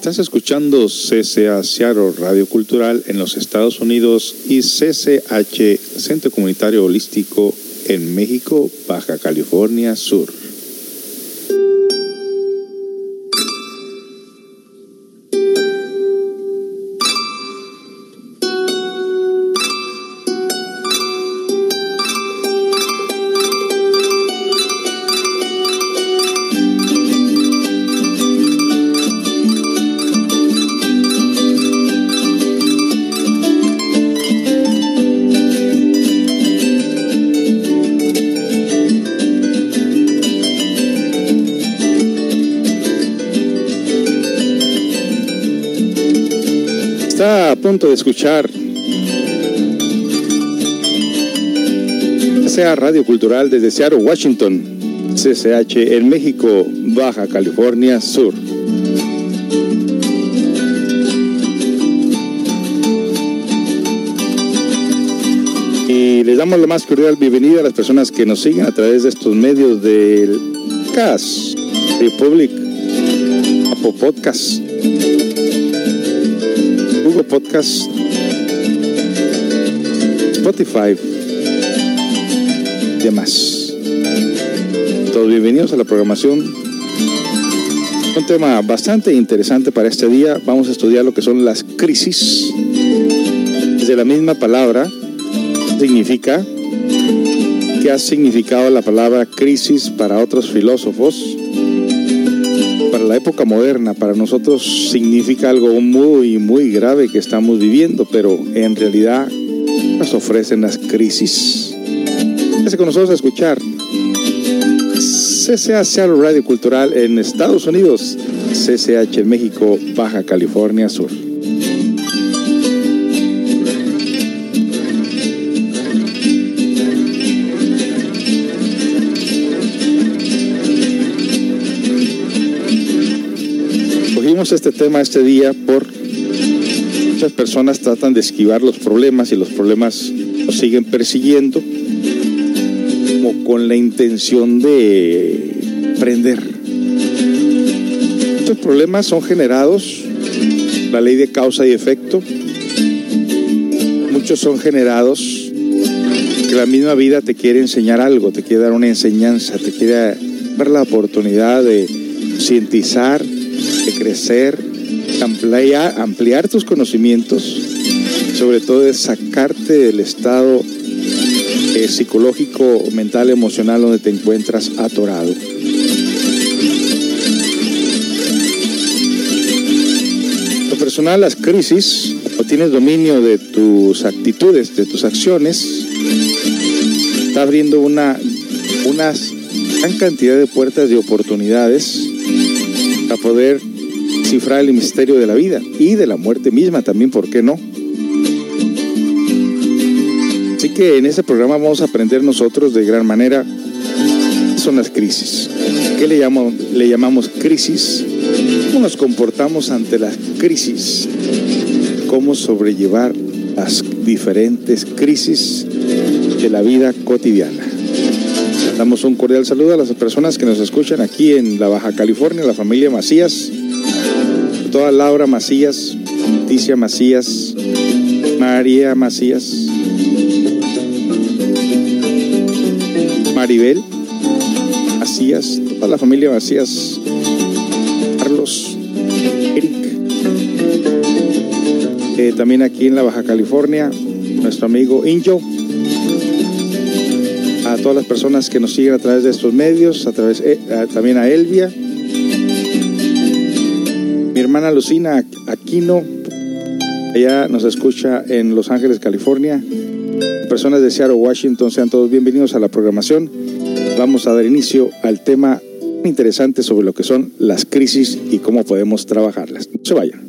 Estás escuchando CCA Seattle Radio Cultural en los Estados Unidos y CCH Centro Comunitario Holístico en México, Baja California Sur. Escuchar sea Radio Cultural desde Seattle, Washington, CCH en México, Baja California Sur. Y les damos la más cordial bienvenida a las personas que nos siguen a través de estos medios del CAS, Republic, Apple Podcast, Podcast, Spotify demás. Todos bienvenidos a la programación. Un tema bastante interesante para este día. Vamos a estudiar lo que son las crisis. Desde la misma palabra significa qué ha significado la palabra crisis para otros filósofos. La época moderna, para nosotros significa algo muy, muy grave que estamos viviendo, pero en realidad nos ofrecen las crisis. Quédese con nosotros a escuchar CCA Seattle Radio Cultural en Estados Unidos, CCH en México, Baja California Sur. Este tema este día por muchas personas tratan de esquivar los problemas y los problemas los siguen persiguiendo como con la intención de prender. Estos problemas son generados, la ley de causa y efecto, muchos son generados que la misma vida te quiere enseñar algo, te quiere dar una enseñanza, te quiere dar la oportunidad de cientizar, de crecer, ampliar, tus conocimientos, sobre todo de sacarte del estado eh, psicológico, mental, emocional donde te encuentras atorado. Lo personal, las crisis, o tienes dominio de tus actitudes, de tus acciones, está abriendo una, una gran cantidad de puertas de oportunidades para poder cifrar el misterio de la vida y de la muerte misma también, ¿por qué no? Así que en este programa vamos a aprender nosotros de gran manera son las crisis. ¿Qué le, le llamamos crisis? ¿Cómo nos comportamos ante las crisis? ¿Cómo sobrellevar las diferentes crisis de la vida cotidiana? Damos un cordial saludo a las personas que nos escuchan aquí en la Baja California, la familia Macías, toda Laura Macías, Ticia Macías, María Macías, Maribel Macías, toda la familia Macías, Carlos, Eric, eh, también aquí en la Baja California, nuestro amigo Injo, a todas las personas que nos siguen a través de estos medios, a través eh, también a Elvia, hermana Lucina Aquino, ella nos escucha en Los Ángeles, California. Personas de Seattle, Washington, sean todos bienvenidos a la programación. Vamos a dar inicio al tema interesante sobre lo que son las crisis y cómo podemos trabajarlas. No se vayan.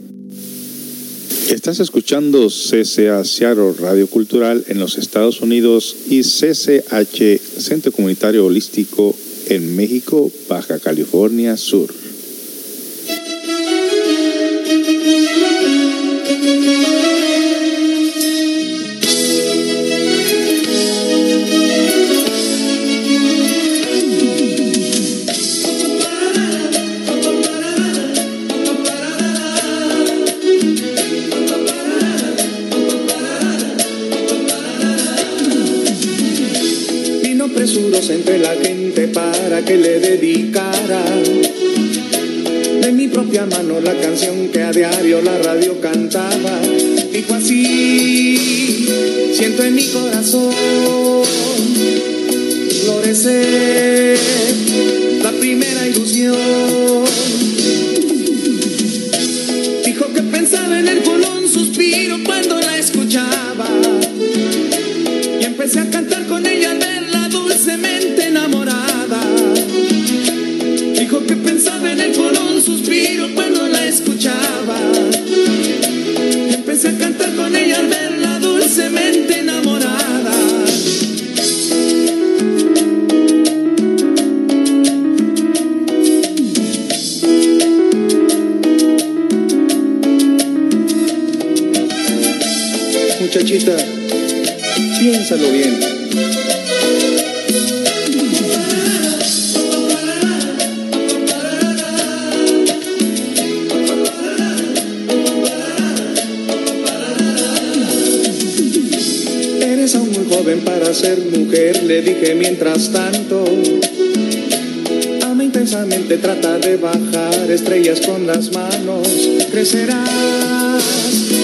Estás escuchando CCA Seattle Radio Cultural en los Estados Unidos y CCH Centro Comunitario Holístico en México, Baja California Sur. De mi propia mano la canción que a diario la radio cantaba. Dijo así, siento en mi corazón florecer la primera ilusión. Piénsalo bien. Eres aún muy joven para ser mujer, le dije mientras tanto. Ama intensamente, trata de bajar estrellas con las manos. Crecerás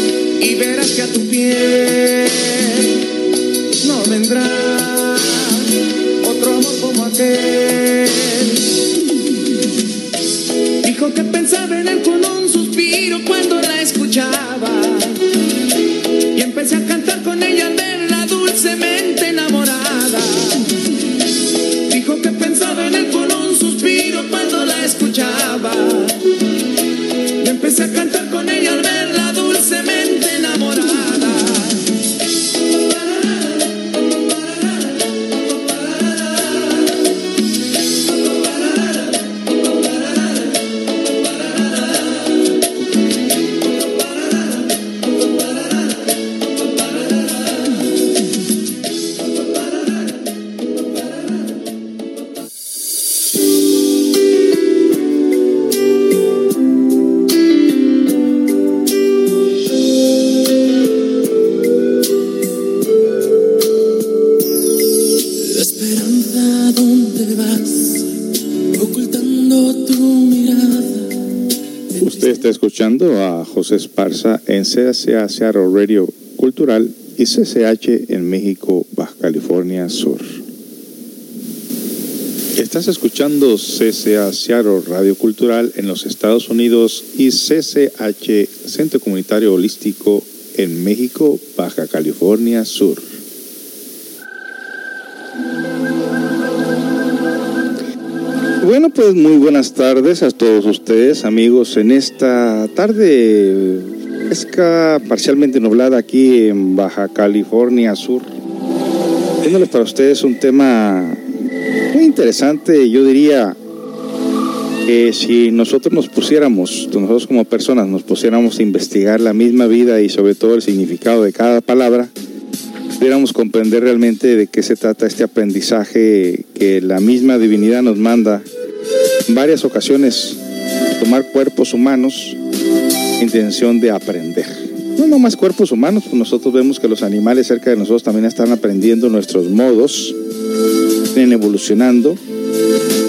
verás que a tu piel no vendrá escuchando a José Esparza en CSA Seattle Radio Cultural y CCH en México, Baja California Sur. Estás escuchando CCA Seattle Radio Cultural en los Estados Unidos y CCH Centro Comunitario Holístico en México, Baja California Sur. Bueno, pues muy buenas tardes a todos ustedes, amigos, en esta tarde fresca, parcialmente nublada aquí en Baja California Sur. Teniéndoles para ustedes un tema muy interesante, yo diría que si nosotros nos pusiéramos, nosotros como personas nos pusiéramos a investigar la misma vida y sobre todo el significado de cada palabra, pudiéramos comprender realmente de qué se trata este aprendizaje que la misma divinidad nos manda varias ocasiones tomar cuerpos humanos en intención de aprender. No nomás cuerpos humanos, pues nosotros vemos que los animales cerca de nosotros también están aprendiendo nuestros modos, vienen evolucionando,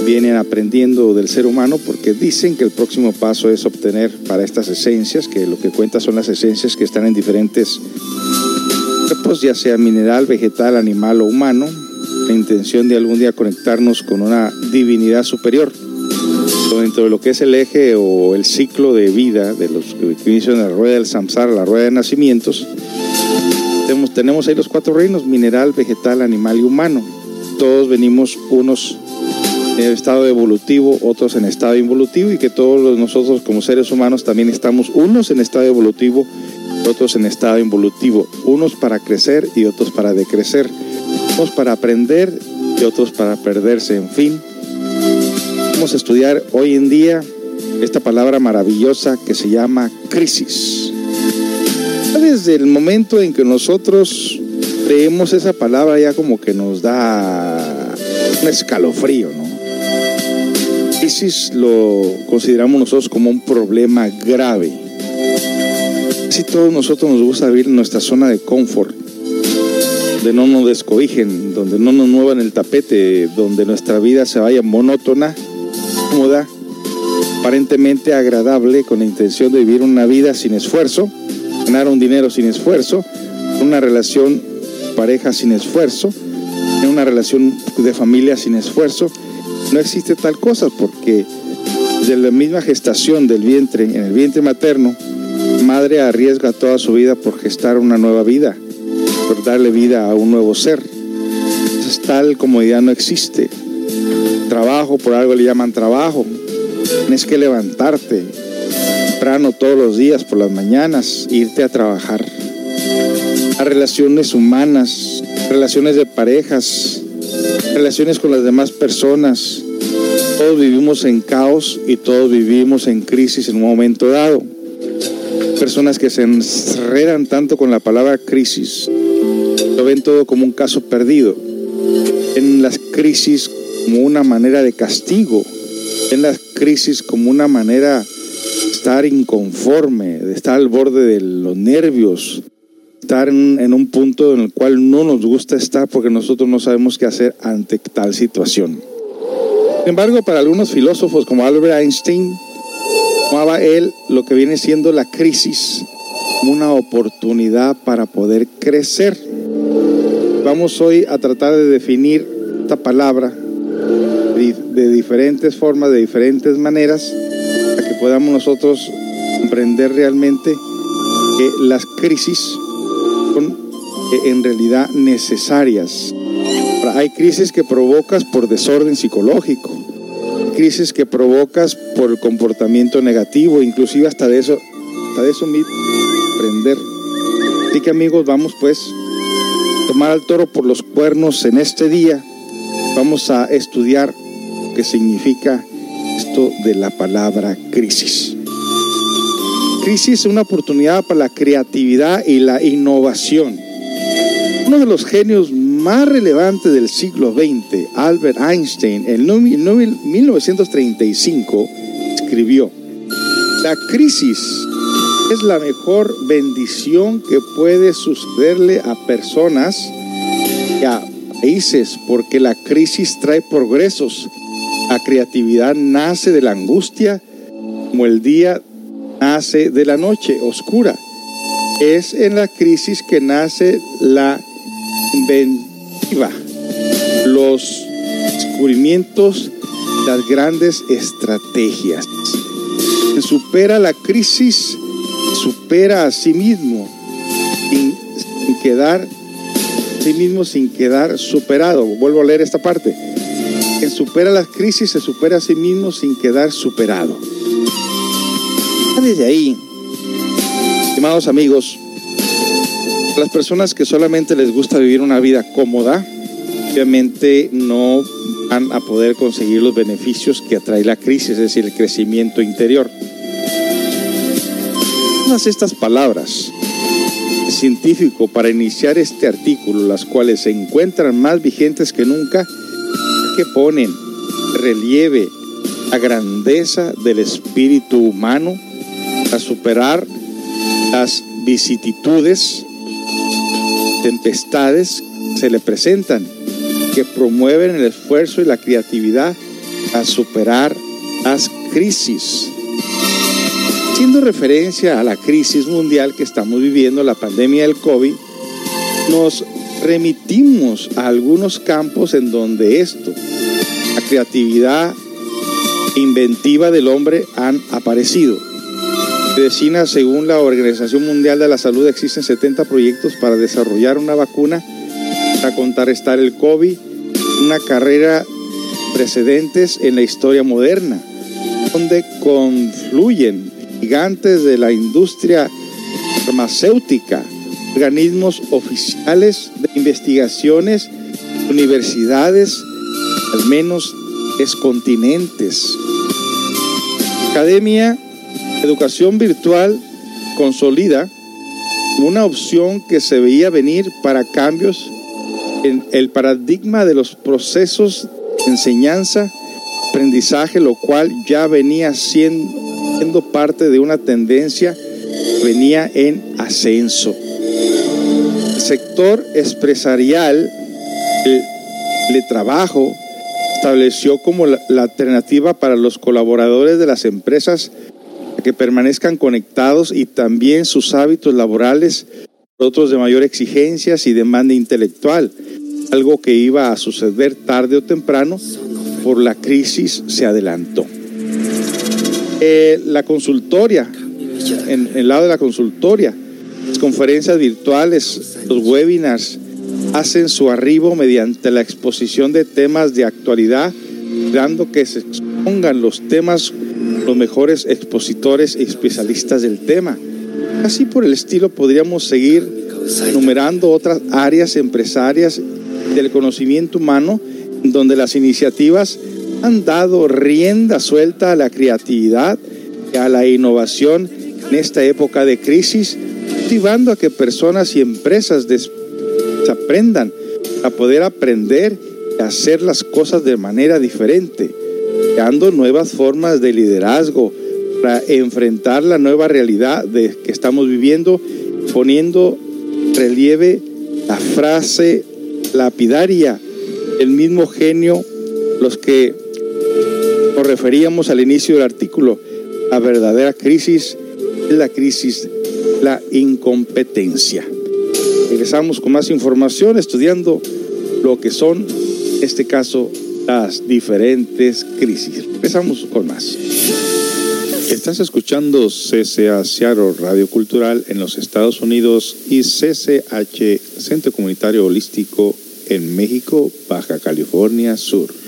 vienen aprendiendo del ser humano porque dicen que el próximo paso es obtener para estas esencias, que lo que cuenta son las esencias que están en diferentes cuerpos, ya sea mineral, vegetal, animal o humano, la intención de algún día conectarnos con una divinidad superior. Dentro de lo que es el eje o el ciclo de vida de los que inician la rueda del samsara, la rueda de nacimientos, tenemos, tenemos ahí los cuatro reinos, mineral, vegetal, animal y humano. Todos venimos unos en estado evolutivo, otros en estado involutivo y que todos nosotros como seres humanos también estamos unos en estado evolutivo, otros en estado involutivo, unos para crecer y otros para decrecer, unos para aprender y otros para perderse, en fin. Vamos a estudiar hoy en día esta palabra maravillosa que se llama crisis. Desde el momento en que nosotros leemos esa palabra ya como que nos da un escalofrío, ¿no? Crisis lo consideramos nosotros como un problema grave. Si todos nosotros nos gusta vivir en nuestra zona de confort, donde no nos descobijen, donde no nos muevan el tapete, donde nuestra vida se vaya monótona, aparentemente agradable, con la intención de vivir una vida sin esfuerzo, ganar un dinero sin esfuerzo, una relación pareja sin esfuerzo, una relación de familia sin esfuerzo. No existe tal cosa porque de la misma gestación del vientre, en el vientre materno, madre arriesga toda su vida por gestar una nueva vida, por darle vida a un nuevo ser. Tal comodidad no existe. Trabajo, por algo le llaman trabajo. Tienes que levantarte temprano todos los días, por las mañanas, irte a trabajar. A relaciones humanas, relaciones de parejas, relaciones con las demás personas. Todos vivimos en caos y todos vivimos en crisis en un momento dado personas que se enredan tanto con la palabra crisis, lo ven todo como un caso perdido. En las crisis como una manera de castigo, en las crisis como una manera de estar inconforme, de estar al borde de los nervios, estar en, un punto en el cual no nos gusta estar porque nosotros no sabemos qué hacer ante tal situación. Sin embargo, para algunos filósofos como Albert Einstein, tomaba él lo que viene siendo la crisis una oportunidad para poder crecer. Vamos hoy a tratar de definir esta palabra de, diferentes formas, de diferentes maneras, para que podamos nosotros comprender realmente que las crisis son eh, en realidad necesarias. Hay crisis que provocas por desorden psicológico, crisis que provocas por el comportamiento negativo, inclusive hasta de eso, hasta de eso mismo, aprender. Así que amigos, vamos pues a tomar al toro por los cuernos en este día. Vamos a estudiar qué significa esto de la palabra crisis. Crisis es una oportunidad para la creatividad y la innovación. Uno de los genios más relevante del siglo XX, Albert Einstein, en 1935 escribió, la crisis es la mejor bendición que puede sucederle a personas y a países porque la crisis trae progresos. La creatividad nace de la angustia como el día nace de la noche oscura. Es en la crisis que nace la inventiva, los descubrimientos, las grandes estrategias. Quien supera la crisis, supera a sí mismo, sin, sin quedar, sí mismo sin quedar superado. Vuelvo a leer esta parte. Quien supera las crisis se supera a sí mismo sin quedar superado. Desde ahí, estimados amigos, las personas que solamente les gusta vivir una vida cómoda, obviamente no van a poder conseguir los beneficios que atrae la crisis, es decir, el crecimiento interior. Todas estas palabras científico para iniciar este artículo, las cuales se encuentran más vigentes que nunca, que ponen relieve la grandeza del espíritu humano a superar las vicisitudes, tempestades se le presentan, que promueven el esfuerzo y la creatividad a superar las crisis. Haciendo referencia a la crisis mundial que estamos viviendo, la pandemia del COVID, nos remitimos a algunos campos en donde esto, la creatividad inventiva del hombre han aparecido. Medicina, según la Organización Mundial de la Salud, existen 70 proyectos para desarrollar una vacuna para contrarrestar el COVID, una carrera precedentes en la historia moderna, donde confluyen gigantes de la industria farmacéutica, organismos oficiales de investigaciones, universidades, al menos descontinentes. Academia Educación virtual consolida una opción que se veía venir para cambios en el paradigma de los procesos de enseñanza, aprendizaje, lo cual ya venía siendo, siendo parte de una tendencia, venía en ascenso. sector empresarial el, de trabajo estableció como la, la, alternativa para los colaboradores de las empresas que permanezcan conectados y también sus hábitos laborales, otros de mayor exigencias y demanda intelectual, algo que iba a suceder tarde o temprano por la crisis se adelantó. Eh, la consultoria, en el lado de la consultoria, las conferencias virtuales, los webinars, hacen su arribo mediante la exposición de temas de actualidad, dando que se expongan los temas los mejores expositores y especialistas del tema. Así por el estilo podríamos seguir enumerando otras áreas empresarias del conocimiento humano donde las iniciativas han dado rienda suelta a la creatividad y a la innovación en esta época de crisis, motivando a que personas y empresas aprendan a poder aprender y hacer las cosas de manera diferente, creando nuevas formas de liderazgo para enfrentar la nueva realidad que estamos viviendo, poniendo relieve la frase lapidaria, el mismo genio, los que nos referíamos al inicio del artículo, la verdadera crisis es la crisis, la incompetencia. Regresamos con más información estudiando lo que son, en este caso, las diferentes crisis. Empezamos con más. Estás escuchando CCA Seattle Radio Cultural en los Estados Unidos y CCH Centro Comunitario Holístico en México, Baja California Sur.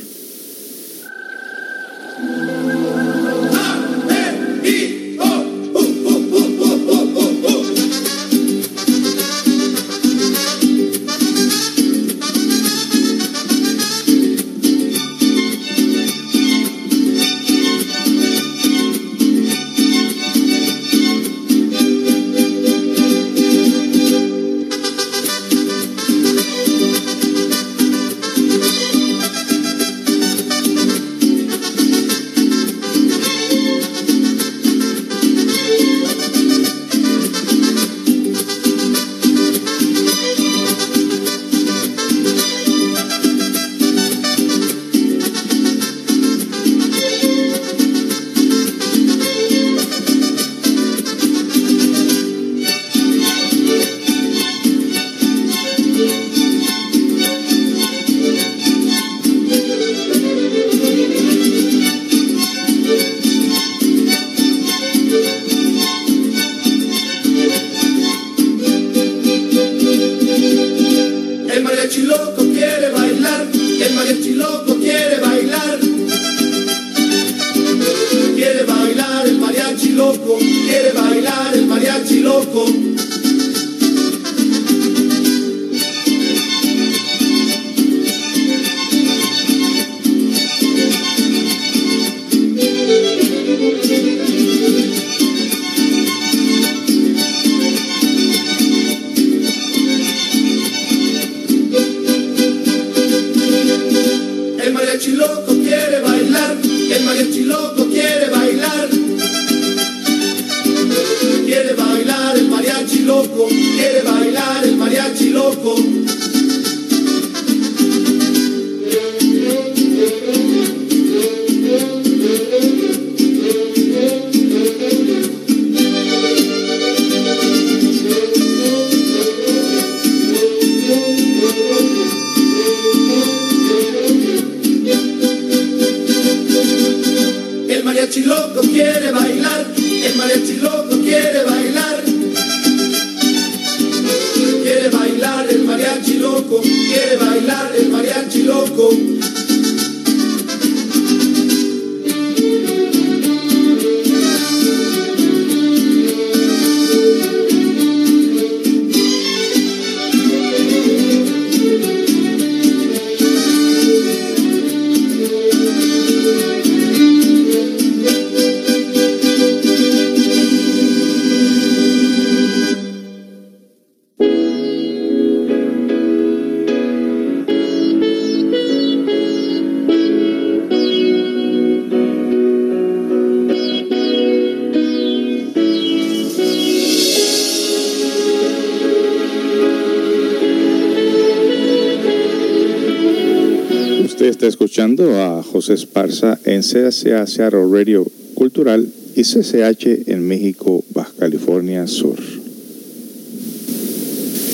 Escuchando a José Esparza en CSA Seattle Radio Cultural y CCH en México, Baja California Sur.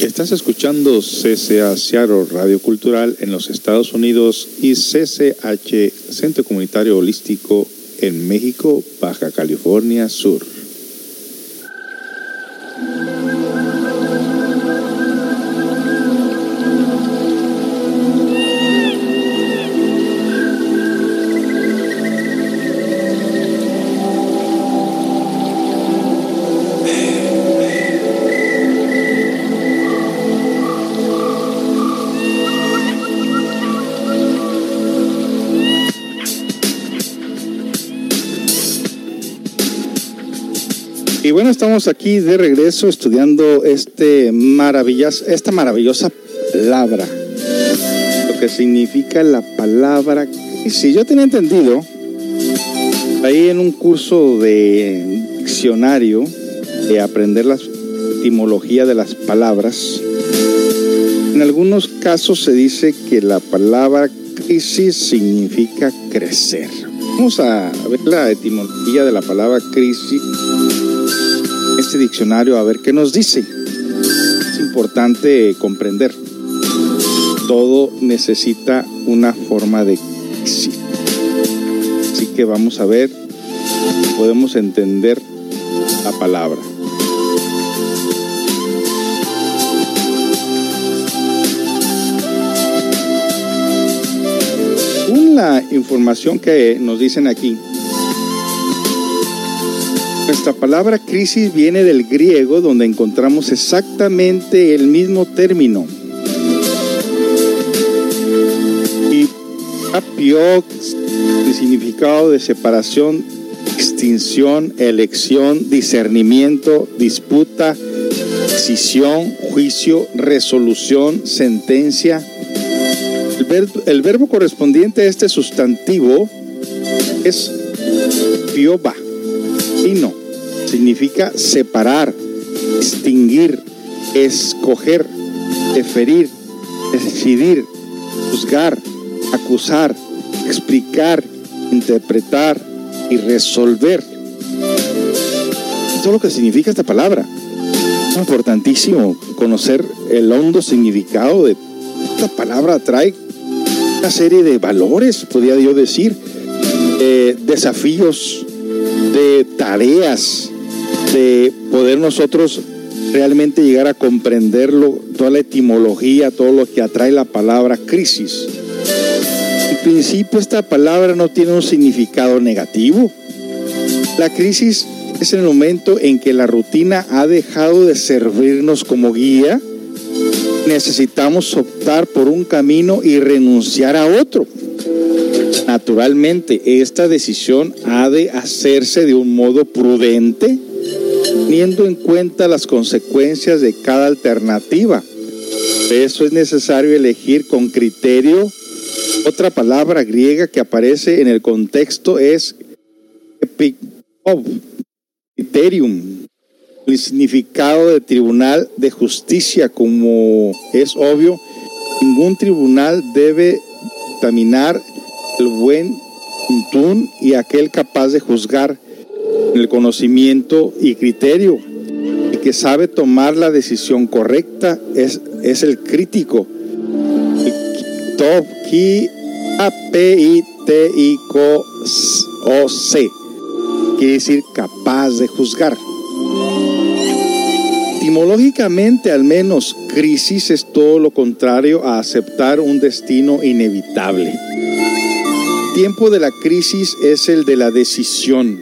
Estás escuchando CCA Seattle Radio Cultural en los Estados Unidos y CCH Centro Comunitario Holístico en México, Baja California Sur. Bueno, estamos aquí de regreso estudiando este maravillas, esta maravillosa palabra. Lo que significa la palabra. Si yo tenía entendido, ahí en un curso de diccionario, de aprender la etimología de las palabras, en algunos casos se dice que la palabra crisis significa crecer. Vamos a ver la etimología de la palabra crisis este diccionario a ver qué nos dice. Es importante comprender. Todo necesita una forma de sí. Así que vamos a ver si podemos entender la palabra. Según la información que nos dicen aquí, nuestra palabra crisis viene del griego donde encontramos exactamente el mismo término. Y apio, el significado de separación, extinción, elección, discernimiento, disputa, decisión, juicio, resolución, sentencia. El verbo, el verbo correspondiente a este sustantivo es pioba significa separar, distinguir, escoger, deferir, decidir, juzgar, acusar, explicar, interpretar y resolver. Todo lo que significa esta palabra. Es importantísimo conocer el hondo significado de esta palabra. Trae una serie de valores, podría yo decir, eh, desafíos, de tareas, de poder nosotros realmente llegar a comprenderlo, toda la etimología, todo lo que atrae la palabra crisis. En principio esta palabra no tiene un significado negativo. La crisis es el momento en que la rutina ha dejado de servirnos como guía. Necesitamos optar por un camino y renunciar a otro. Naturalmente, esta decisión ha de hacerse de un modo prudente, teniendo en cuenta las consecuencias de cada alternativa. eso es necesario elegir con criterio. Otra palabra griega que aparece en el contexto es criterium, el significado de tribunal de justicia, como es obvio, ningún tribunal debe examinar el buen tuntún y aquel capaz de juzgar el conocimiento y criterio y que sabe tomar la decisión correcta es, es el crítico. Top ki a p i t i o c quiere decir capaz de juzgar. Etimológicamente, al menos, crisis es todo lo contrario a aceptar un destino inevitable tiempo de la crisis es el de la decisión,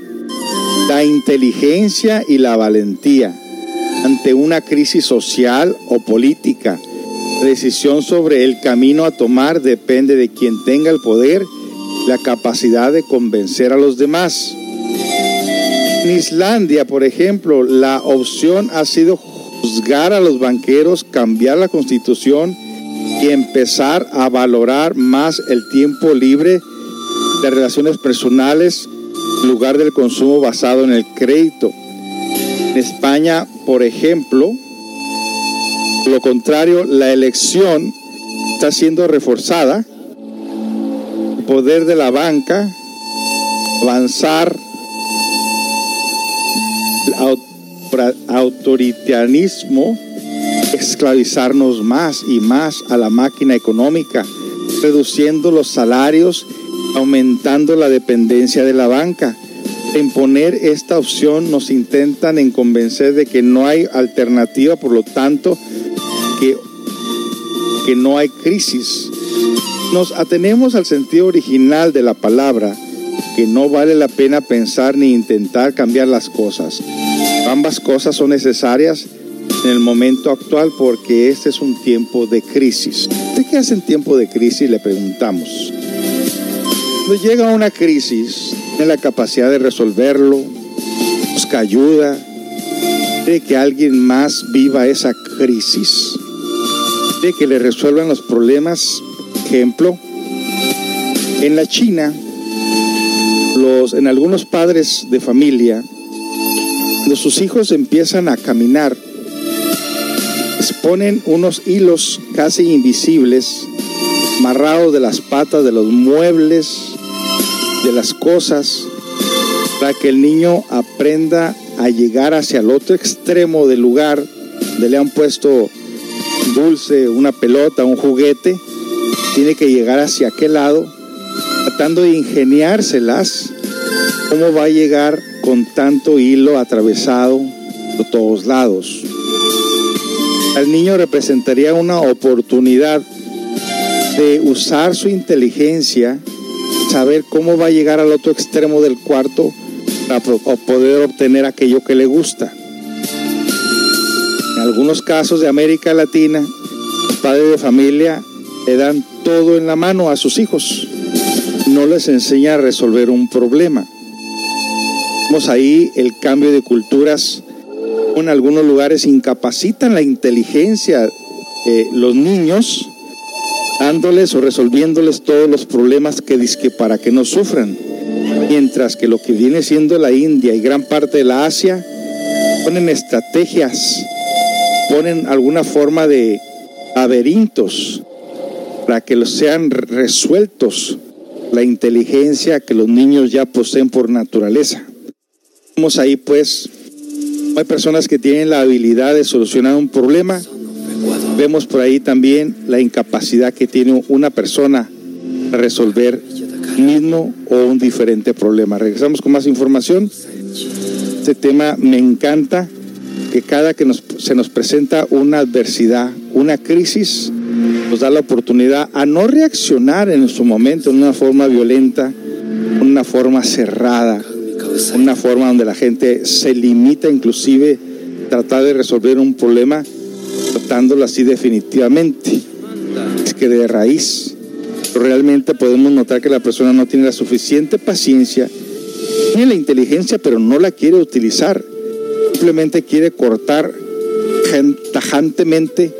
la inteligencia y la valentía ante una crisis social o política. La decisión sobre el camino a tomar depende de quien tenga el poder, la capacidad de convencer a los demás. En Islandia, por ejemplo, la opción ha sido juzgar a los banqueros, cambiar la constitución y empezar a valorar más el tiempo libre de relaciones personales lugar del consumo basado en el crédito. En España, por ejemplo, lo contrario, la elección está siendo reforzada poder de la banca, avanzar, el autoritarismo, esclavizarnos más y más a la máquina económica, reduciendo los salarios, aumentando la dependencia de la banca. En poner esta opción nos intentan en convencer de que no hay alternativa, por lo tanto, que, que no hay crisis. Nos atenemos al sentido original de la palabra, que no vale la pena pensar ni intentar cambiar las cosas. Ambas cosas son necesarias en el momento actual porque este es un tiempo de crisis. ¿De qué hace en tiempo de crisis? Le preguntamos. Cuando llega una crisis, tiene la capacidad de resolverlo, busca ayuda, de que alguien más viva esa crisis, de que le resuelvan los problemas. Ejemplo, en la China, los, en algunos padres de familia, cuando sus hijos empiezan a caminar, ponen unos hilos casi invisibles amarrados de las patas de los muebles, de las cosas, para que el niño aprenda a llegar hacia el otro extremo del lugar donde le han puesto dulce, una pelota, un juguete, tiene que llegar hacia aquel lado, tratando de ingeniárselas, cómo va a llegar con tanto hilo atravesado por todos lados. Al niño representaría una oportunidad de usar su inteligencia, saber cómo va a llegar al otro extremo del cuarto para poder obtener aquello que le gusta. En algunos casos de América Latina, padres de familia le dan todo en la mano a sus hijos, no les enseña a resolver un problema. Vemos ahí el cambio de culturas en algunos lugares incapacitan la inteligencia de los niños, dándoles o resolviéndoles todos los problemas que que para que no sufran. Mientras que lo que viene siendo la India y gran parte de la Asia ponen estrategias, ponen alguna forma de laberintos para que sean resueltos la inteligencia que los niños ya poseen por naturaleza. Vamos ahí pues hay personas que tienen la habilidad de solucionar un problema. Vemos por ahí también la incapacidad que tiene una persona para resolver mismo o un diferente problema. Regresamos con más información. Este tema me encanta, que cada que se nos presenta una adversidad, una crisis, nos da la oportunidad a no reaccionar en su momento en una forma violenta, una forma cerrada, una forma donde la gente se limita inclusive a tratar de resolver un problema tratándolo así definitivamente. Es que de raíz realmente podemos notar que la persona no tiene la suficiente paciencia, tiene la inteligencia, pero no la quiere utilizar. Simplemente quiere cortar tajantemente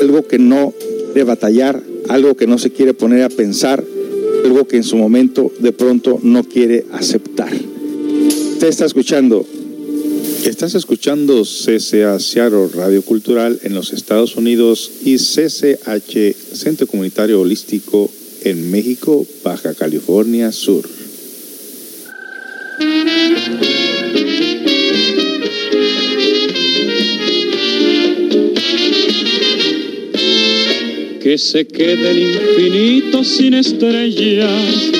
algo que no debe batallar, algo que no se quiere poner a pensar, algo que en su momento de pronto no quiere aceptar. Usted está escuchando. Estás escuchando CCA Seattle Radio Cultural en los Estados Unidos y CCH Centro Comunitario Holístico en México, Baja California Sur. Que se quede el infinito sin estrellas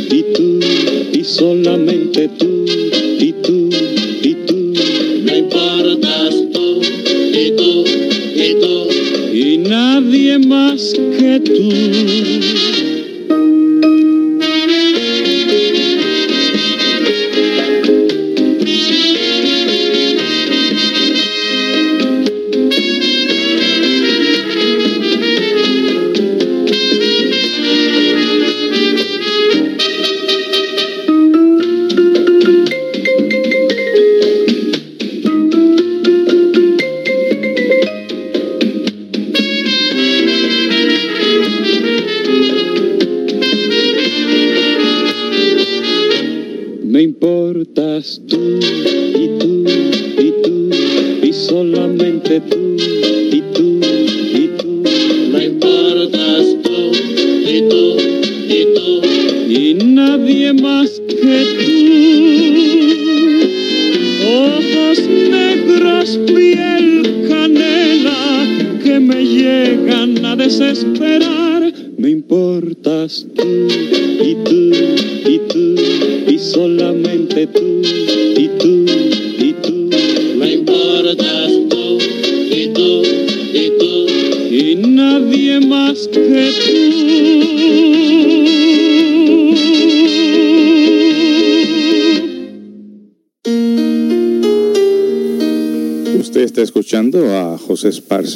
solamente tú, y tú, y tú, No importas tú y tú y tú. y nadie más que tú.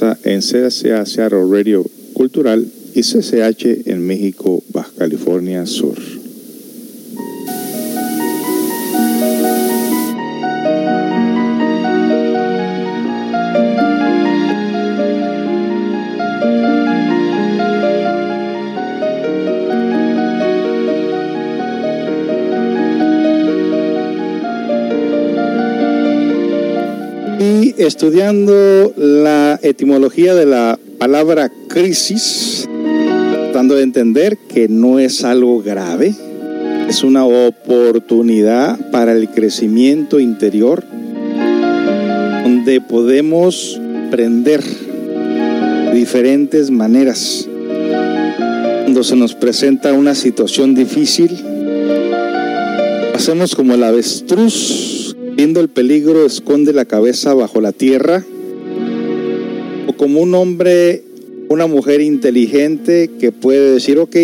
En CCA Seattle Radio Cultural y CCH en México, Baja California Sur. Estudiando la etimología de la palabra crisis, tratando de entender que no es algo grave, es una oportunidad para el crecimiento interior, donde podemos aprender de diferentes maneras. Cuando se nos presenta una situación difícil, hacemos como el avestruz, viendo el peligro, esconde la cabeza bajo la tierra, o como un hombre, una mujer inteligente que puede decir, ok,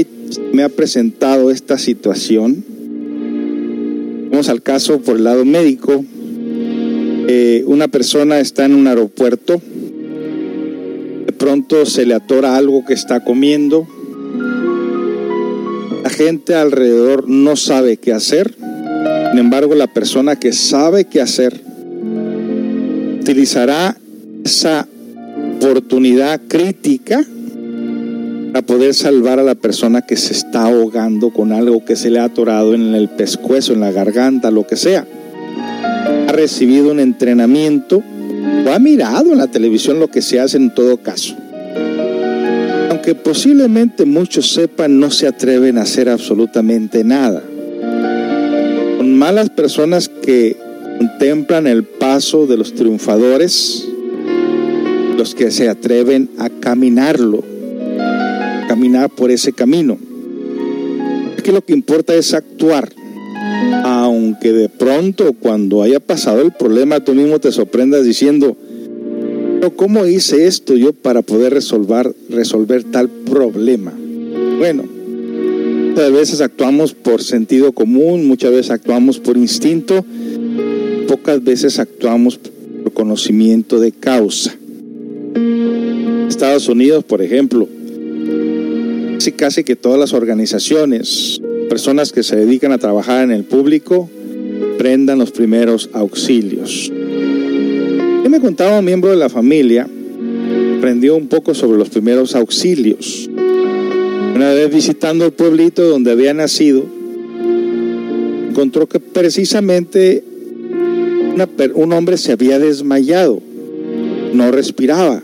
me ha presentado esta situación. Vamos al caso por el lado médico. Eh, una persona está en un aeropuerto, de pronto se le atora algo que está comiendo, la gente alrededor no sabe qué hacer, sin embargo la persona que sabe qué hacer utilizará esa oportunidad crítica para poder salvar a la persona que se está ahogando con algo que se le ha atorado en el pescuezo, en la garganta, lo que sea. Ha recibido un entrenamiento o ha mirado en la televisión lo que se hace en todo caso. Aunque posiblemente muchos sepan, no se atreven a hacer absolutamente nada. Malas personas que contemplan el paso de los triunfadores, los que se atreven a caminarlo, caminar por ese camino. Aquí lo que importa es actuar. Aunque de pronto cuando haya pasado el problema tú mismo te sorprendas diciendo, pero ¿cómo hice esto yo para poder resolver, resolver tal problema? Bueno, muchas veces actuamos por sentido común, muchas veces actuamos por instinto, pocas veces actuamos por conocimiento de causa. Estados Unidos, por ejemplo, casi, casi que todas las organizaciones, personas que se dedican a trabajar en el público, prendan los primeros auxilios. Yo me contaba un miembro de la familia, aprendió un poco sobre los primeros auxilios. Una vez visitando el pueblito donde había nacido, encontró que precisamente un hombre se había desmayado, no respiraba.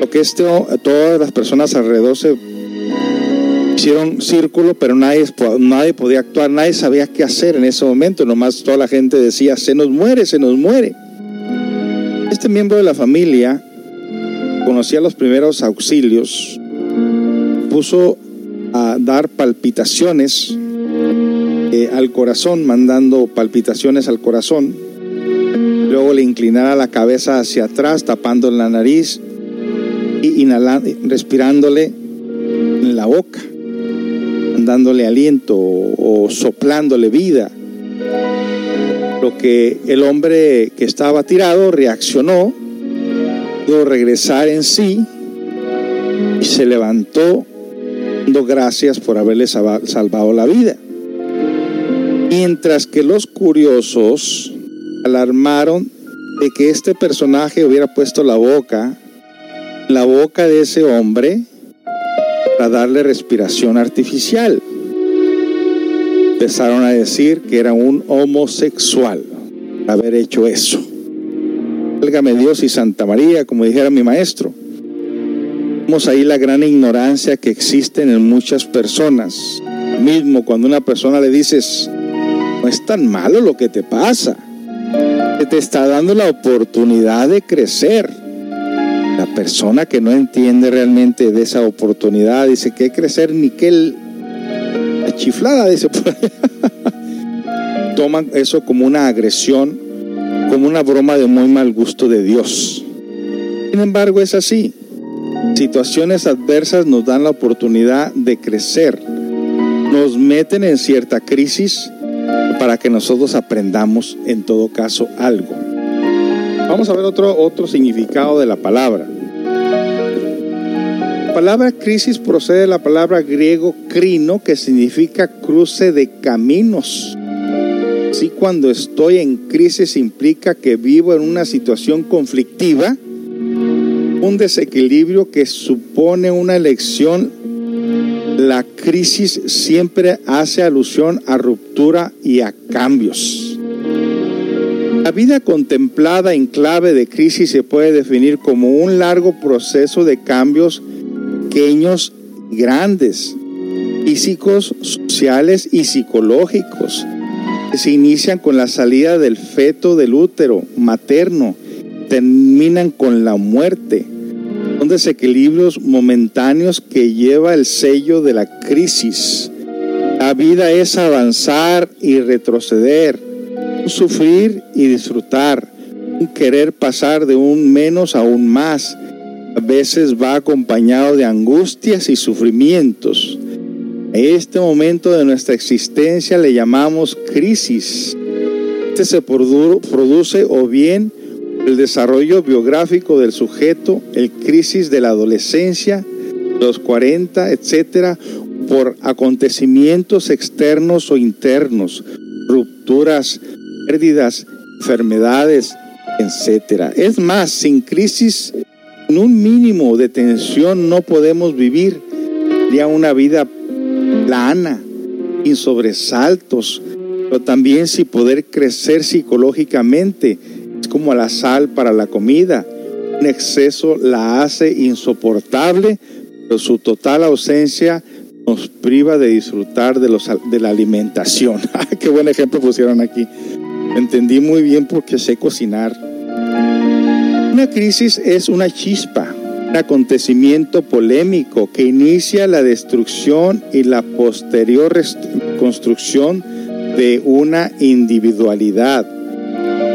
Lo que este, todas las personas alrededor se hicieron círculo, pero nadie, nadie podía actuar, nadie sabía qué hacer en ese momento, nomás toda la gente decía, se nos muere, se nos muere. Este miembro de la familia conocía los primeros auxilios, puso a dar palpitaciones eh, al corazón, mandando palpitaciones al corazón. Luego le inclinara la cabeza hacia atrás, tapando la nariz y inhalando, respirándole en la boca, dándole aliento o soplándole vida. Lo que el hombre que estaba tirado reaccionó, pudo regresar en sí y se levantó dando gracias por haberle salvado la vida. Mientras que los curiosos alarmaron de que este personaje hubiera puesto la boca, la boca de ese hombre, para darle respiración artificial. Empezaron a decir que era un homosexual haber hecho eso. Válgame Dios y Santa María, como dijera mi maestro. Vemos ahí la gran ignorancia que existe en muchas personas. Mismo cuando una persona le dices, no es tan malo lo que te pasa. Te está dando la oportunidad de crecer. La persona que no entiende realmente de esa oportunidad dice que crecer ni que la chiflada dice toman eso como una agresión, como una broma de muy mal gusto de Dios. Sin embargo, es así. Situaciones adversas nos dan la oportunidad de crecer, nos meten en cierta crisis para que nosotros aprendamos en todo caso algo. Vamos a ver otro, otro significado de la palabra. La palabra crisis procede de la palabra griego crino, que significa cruce de caminos. Así cuando estoy en crisis implica que vivo en una situación conflictiva, un desequilibrio que supone una elección la crisis siempre hace alusión a ruptura y a cambios. La vida contemplada en clave de crisis se puede definir como un largo proceso de cambios pequeños y grandes, físicos, sociales y psicológicos, que se inician con la salida del feto del útero materno, terminan con la muerte son desequilibrios momentáneos que lleva el sello de la crisis. La vida es avanzar y retroceder, sufrir y disfrutar, un querer pasar de un menos a un más. A veces va acompañado de angustias y sufrimientos. A este momento de nuestra existencia le llamamos crisis. Este se produce o bien el desarrollo biográfico del sujeto, el crisis de la adolescencia, los 40, etcétera, por acontecimientos externos o internos, rupturas, pérdidas, enfermedades, etcétera. Es más, sin crisis, en un mínimo de tensión no podemos vivir ya una vida plana, sin sobresaltos, pero también sin poder crecer psicológicamente es como la sal para la comida. Un exceso la hace insoportable, pero su total ausencia nos priva de disfrutar de, los, de la alimentación. Qué buen ejemplo pusieron aquí. Entendí muy bien porque sé cocinar. Una crisis es una chispa, un acontecimiento polémico que inicia la destrucción y la posterior construcción de una individualidad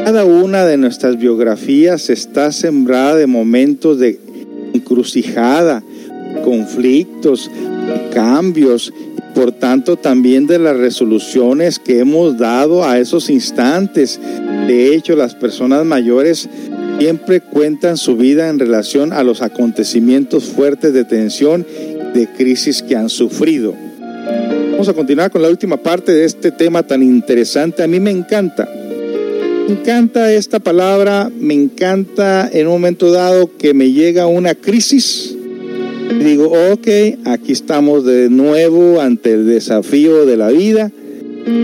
cada una de nuestras biografías está sembrada de momentos de encrucijada, conflictos, cambios, por tanto también de las resoluciones que hemos dado a esos instantes. De hecho, las personas mayores siempre cuentan su vida en relación a los acontecimientos fuertes de tensión de crisis que han sufrido. Vamos a continuar con la última parte de este tema tan interesante. A mí me encanta me encanta esta palabra, me encanta en un momento dado que me llega una crisis. Digo, ok, aquí estamos de nuevo ante el desafío de la vida,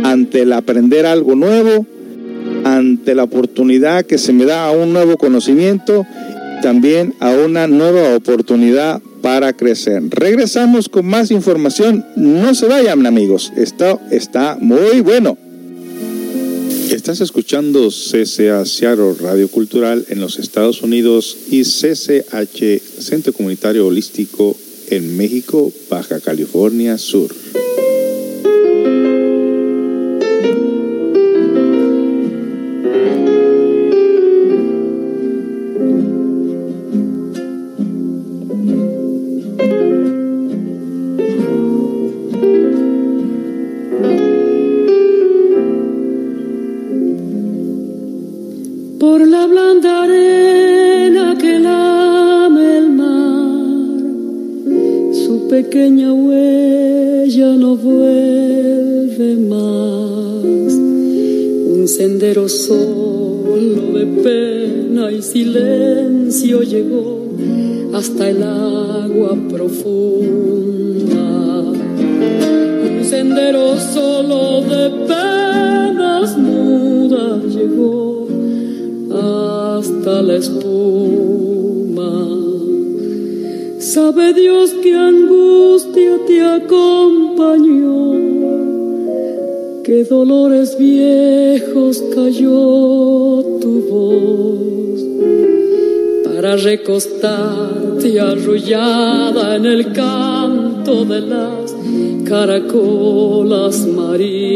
ante el aprender algo nuevo, ante la oportunidad que se me da a un nuevo conocimiento, también a una nueva oportunidad para crecer. Regresamos con más información. No se vayan amigos, esto está muy bueno. Estás escuchando CCA Seattle Radio Cultural en los Estados Unidos y CCH Centro Comunitario Holístico en México, Baja California Sur. Silencio llegó hasta el agua profunda. Un sendero solo de penas mudas llegó hasta la espuma. Sabe Dios que angustia te acompañó, que dolores viejos cayó tu voz para recostarte arrullada en el canto de las caracolas marinas.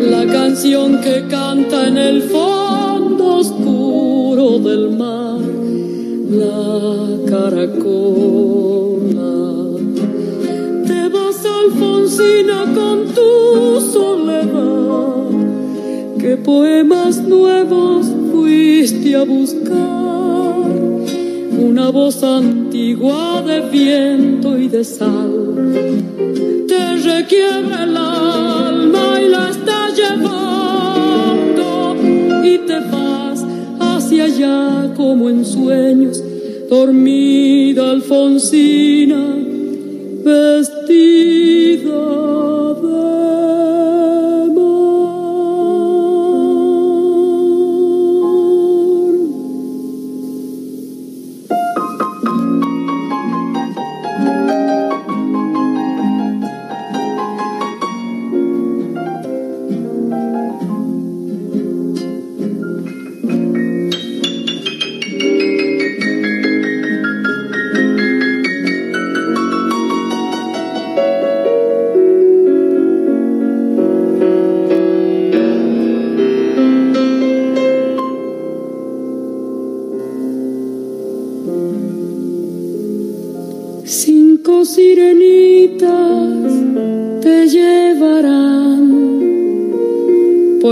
La canción que canta en el fondo oscuro del mar, la caracola. Te vas Alfonsina con tu soledad, que poemas nuevos fuiste a buscar una voz antigua de viento y de sal. Te requiebra el alma y la está llevando y te vas hacia allá como en sueños, dormida Alfonsina, vestida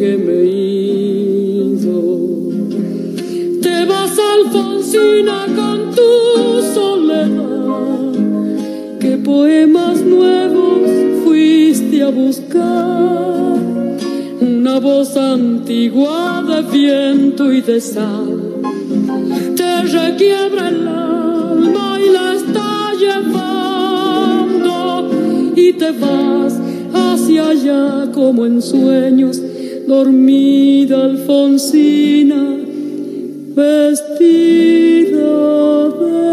que me he ido. Te vas Alfonsina con tu soledad, que poemas nuevos fuiste a buscar, una voz antigua de viento y de sal, te requiebra el alma y la está llevando. Y te vas hacia allá como en sueños, dormida Alfonsina, vestida de.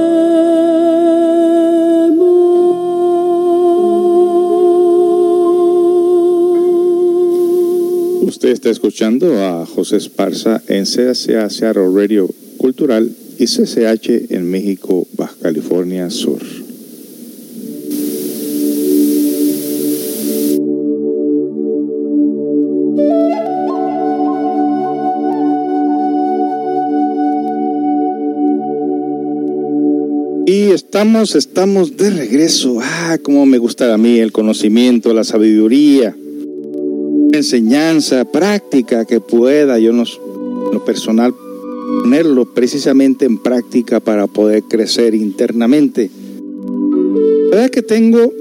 Usted está escuchando a José Esparza en CSA Seattle Radio Cultural y CCH en México, Baja California Sur. Estamos, estamos de regreso. Ah, cómo me gusta a mí el conocimiento, la sabiduría, enseñanza, práctica que pueda yo no, en lo personal ponerlo precisamente en práctica para poder crecer internamente. La verdad que tengo,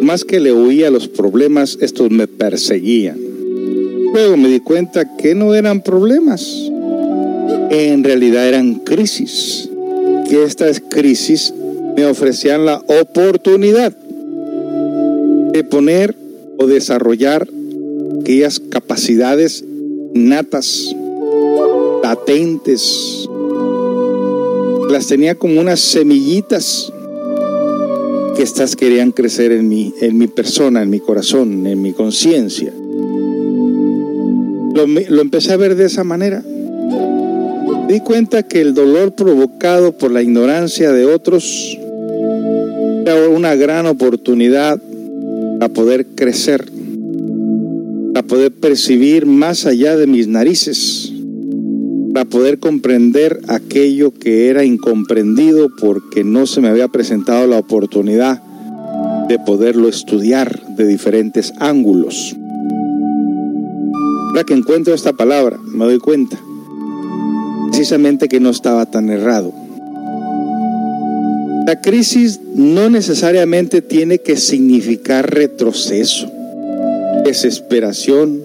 más que le huía los problemas, estos me perseguían. Luego me di cuenta que no eran problemas, en realidad eran crisis. Que estas crisis me ofrecían la oportunidad de poner o desarrollar aquellas capacidades natas, latentes. Las tenía como unas semillitas que estas querían crecer en mí, en mi persona, en mi corazón, en mi conciencia. Lo, empecé a ver de esa manera. Di cuenta que el dolor provocado por la ignorancia de otros era una gran oportunidad para poder crecer, para poder percibir más allá de mis narices, para poder comprender aquello que era incomprendido porque no se me había presentado la oportunidad de poderlo estudiar de diferentes ángulos. Ahora que encuentro esta palabra, me doy cuenta precisamente que no estaba tan errado. La crisis no necesariamente tiene que significar retroceso, desesperación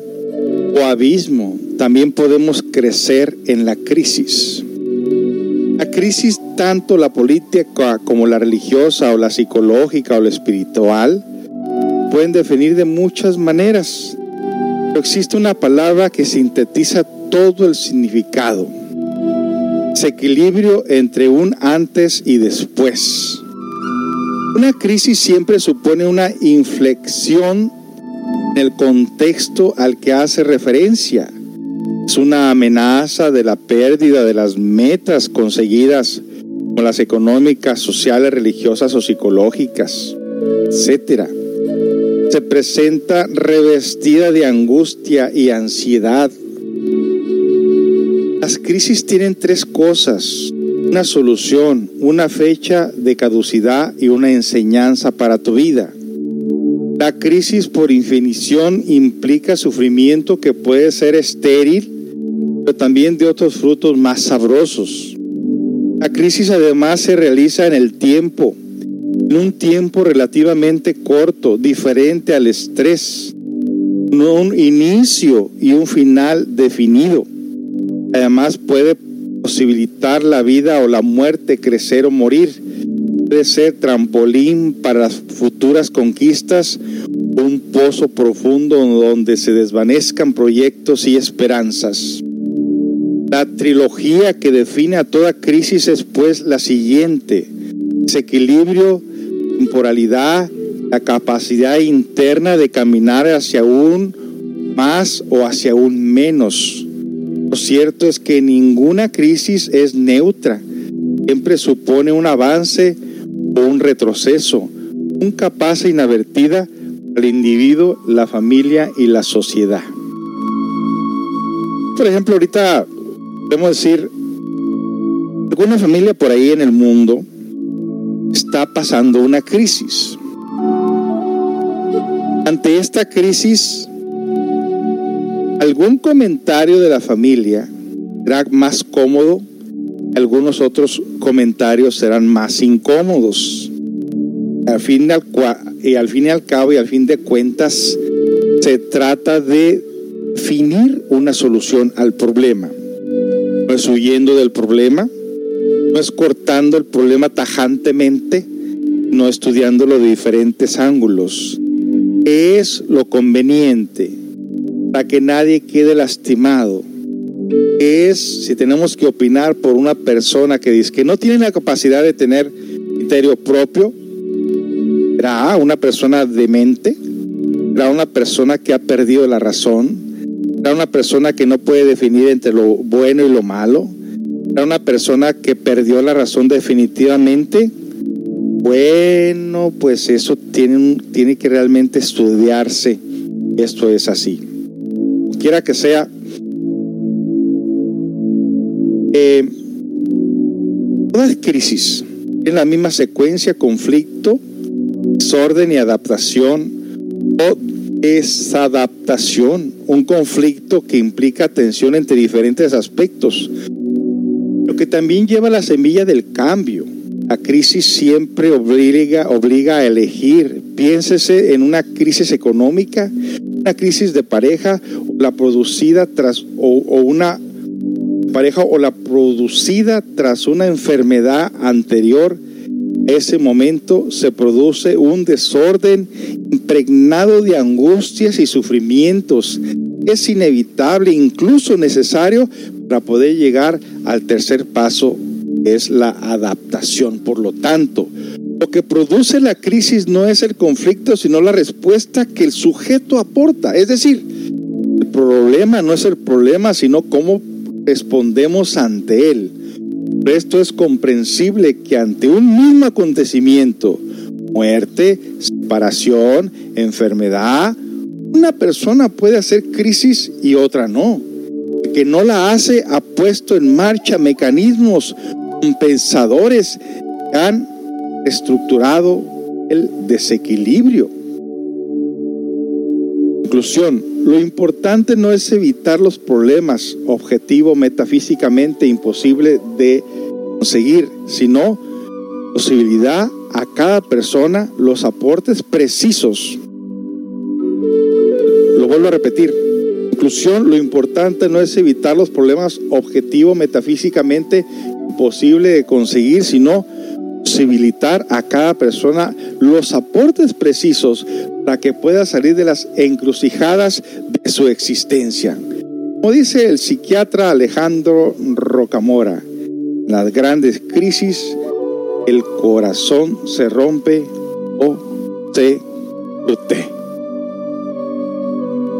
o abismo. También podemos crecer en la crisis. La crisis, tanto la política como la religiosa o la psicológica o la espiritual, pueden definir de muchas maneras. Pero existe una palabra que sintetiza todo el significado desequilibrio entre un antes y después. Una crisis siempre supone una inflexión en el contexto al que hace referencia. Es una amenaza de la pérdida de las metas conseguidas como las económicas, sociales, religiosas o psicológicas, etc. Se presenta revestida de angustia y ansiedad las crisis tienen tres cosas, una solución, una fecha de caducidad y una enseñanza para tu vida. La crisis por infinición implica sufrimiento que puede ser estéril, pero también de otros frutos más sabrosos. La crisis además se realiza en el tiempo, en un tiempo relativamente corto, diferente al estrés, no un inicio y un final definido. Además puede posibilitar la vida o la muerte, crecer o morir. Puede ser trampolín para las futuras conquistas, un pozo profundo donde se desvanezcan proyectos y esperanzas. La trilogía que define a toda crisis es pues la siguiente. Desequilibrio, temporalidad, la capacidad interna de caminar hacia un más o hacia un menos lo cierto es que ninguna crisis es neutra. Siempre supone un avance o un retroceso, un capaz inadvertida al individuo, la familia y la sociedad. Por ejemplo, ahorita podemos decir, alguna familia por ahí en el mundo está pasando una crisis. Ante esta crisis, algún comentario de la familia será más cómodo, algunos otros comentarios serán más incómodos. Al fin, y al cabo y al fin de cuentas, se trata de definir una solución al problema. No es huyendo del problema, no es cortando el problema tajantemente, no estudiándolo de diferentes ángulos. Es lo conveniente para que nadie quede lastimado. Es si tenemos que opinar por una persona que dice que no tiene la capacidad de tener criterio propio, será una persona demente, será una persona que ha perdido la razón, será una persona que no puede definir entre lo bueno y lo malo, será una persona que perdió la razón definitivamente. Bueno, pues eso tiene, tiene que realmente estudiarse. Esto es así quiera que sea, eh, toda crisis en la misma secuencia, conflicto, desorden y adaptación o desadaptación, un conflicto que implica tensión entre diferentes aspectos, lo que también lleva la semilla del cambio. La crisis siempre obliga, obliga a elegir. Piénsese en una crisis económica, una crisis de pareja la producida tras o, una pareja o la producida tras una enfermedad anterior ese momento se produce un desorden impregnado de angustias y sufrimientos. Es inevitable, incluso necesario, para poder llegar al tercer paso, es la adaptación. Por lo tanto, lo que produce la crisis no es el conflicto, sino la respuesta que el sujeto aporta. Es decir, el problema no es el problema, sino cómo respondemos ante él. Esto es comprensible que ante un mismo acontecimiento, muerte, separación, enfermedad, una persona puede hacer crisis y otra no. El que no la hace ha puesto en marcha mecanismos compensadores que han estructurado el desequilibrio. Conclusión, lo importante no es evitar los problemas, objetivo metafísicamente imposible de conseguir, sino posibilidad a cada persona los aportes precisos. Lo vuelvo a repetir. Conclusión, lo importante no es evitar los problemas, objetivo metafísicamente imposible de conseguir, sino posibilitar a cada persona los aportes precisos para que pueda salir de las encrucijadas de su existencia. Como dice el psiquiatra Alejandro Rocamora, las grandes crisis el corazón se rompe o se protege.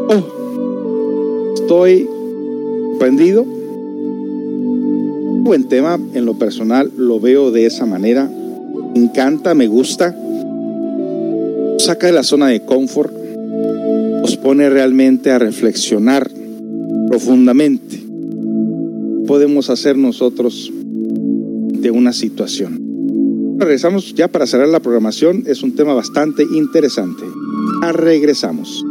Oh, estoy sorprendido buen tema, en lo personal lo veo de esa manera. Me encanta, me gusta. Saca de la zona de confort, nos pone realmente a reflexionar profundamente. Podemos hacer nosotros de una situación. Regresamos ya para cerrar la programación. Es un tema bastante interesante. regresamos.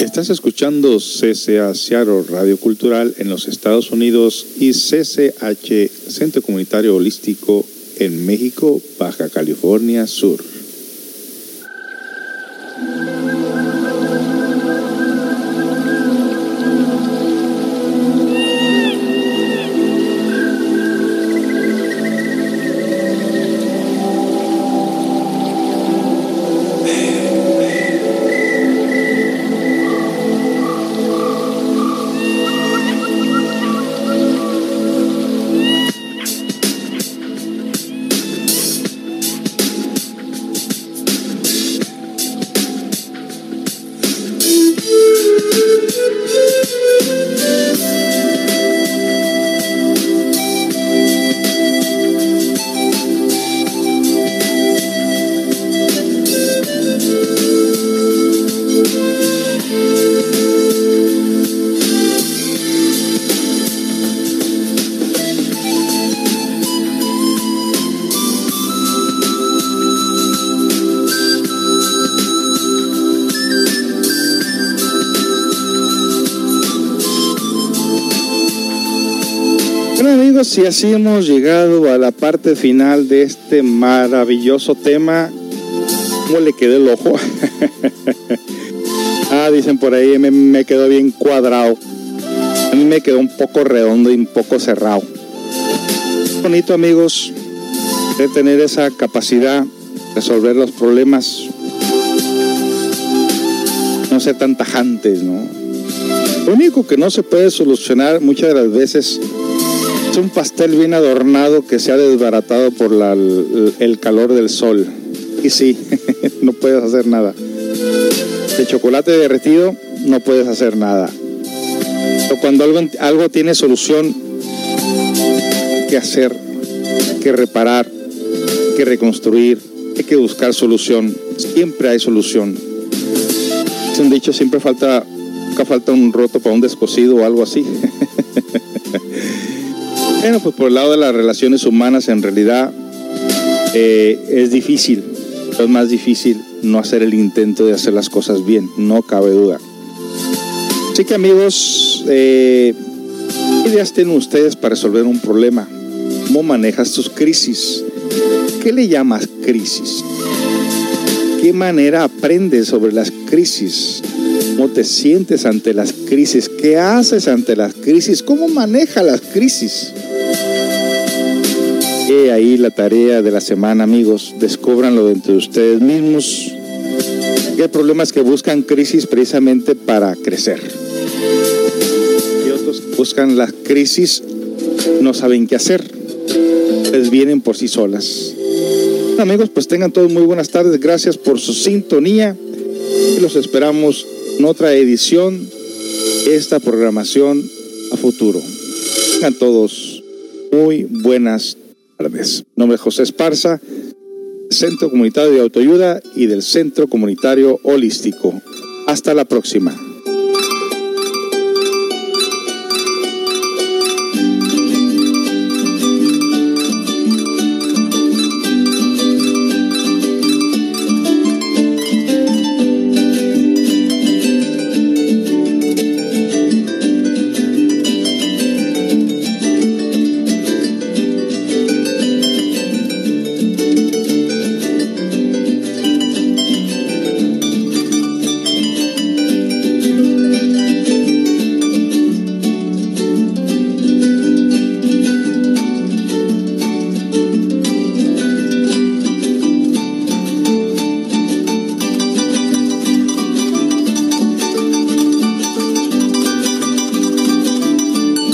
Estás escuchando CCA Seattle Radio Cultural en los Estados Unidos y CCH Centro Comunitario Holístico en México, Baja California Sur. Y así hemos llegado a la parte final de este maravilloso tema. ¿Cómo le quedó el ojo? ah, dicen por ahí, me, quedó bien cuadrado. A mí me quedó un poco redondo y un poco cerrado. Bonito, amigos, de tener esa capacidad de resolver los problemas. No ser tan tajantes, ¿no? Lo único que no se puede solucionar muchas de las veces un pastel bien adornado que se ha desbaratado por el, calor del sol. Y sí, no puedes hacer nada. De chocolate derretido no puedes hacer nada. Pero cuando algo, tiene solución, hay que hacer, que reparar, que reconstruir, hay que buscar solución. Siempre hay solución. Es un dicho, siempre falta, nunca falta un roto para un descosido o algo así. Bueno, pues por el lado de las relaciones humanas, en realidad eh, es difícil, es más difícil no hacer el intento de hacer las cosas bien, no cabe duda. Así que amigos, eh, ¿qué ideas tienen ustedes para resolver un problema? ¿Cómo manejas tus crisis? ¿Qué le llamas crisis? ¿Qué manera aprendes sobre las crisis? ¿Cómo te sientes ante las crisis? ¿Qué haces ante las crisis? ¿Cómo manejas las crisis? He ahí la tarea de la semana, amigos. Descúbranlo dentro de ustedes mismos. Hay problemas que buscan crisis precisamente para crecer. Y otros buscan la crisis, no saben qué hacer. Les vienen por sí solas. Amigos, pues tengan todos muy buenas tardes. Gracias por su sintonía. Y los esperamos en otra edición esta programación a futuro. Tengan todos muy buenas tardes. Mi nombre es José Esparza, Centro Comunitario de Autoayuda y del Centro Comunitario Holístico. Hasta la próxima.